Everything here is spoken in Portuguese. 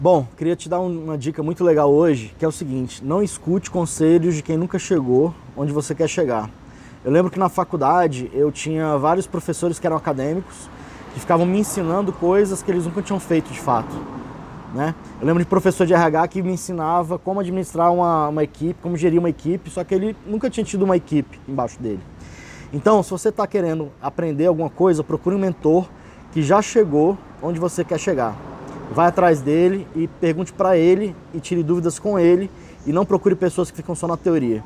Bom, queria te dar uma dica muito legal hoje, que é o seguinte: não escute conselhos de quem nunca chegou onde você quer chegar. Eu lembro que na faculdade eu tinha vários professores que eram acadêmicos que ficavam me ensinando coisas que eles nunca tinham feito de fato. Né? Eu lembro de professor de RH que me ensinava como administrar uma, uma equipe, como gerir uma equipe, só que ele nunca tinha tido uma equipe embaixo dele. Então, se você está querendo aprender alguma coisa, procure um mentor que já chegou onde você quer chegar. Vai atrás dele e pergunte para ele e tire dúvidas com ele e não procure pessoas que ficam só na teoria.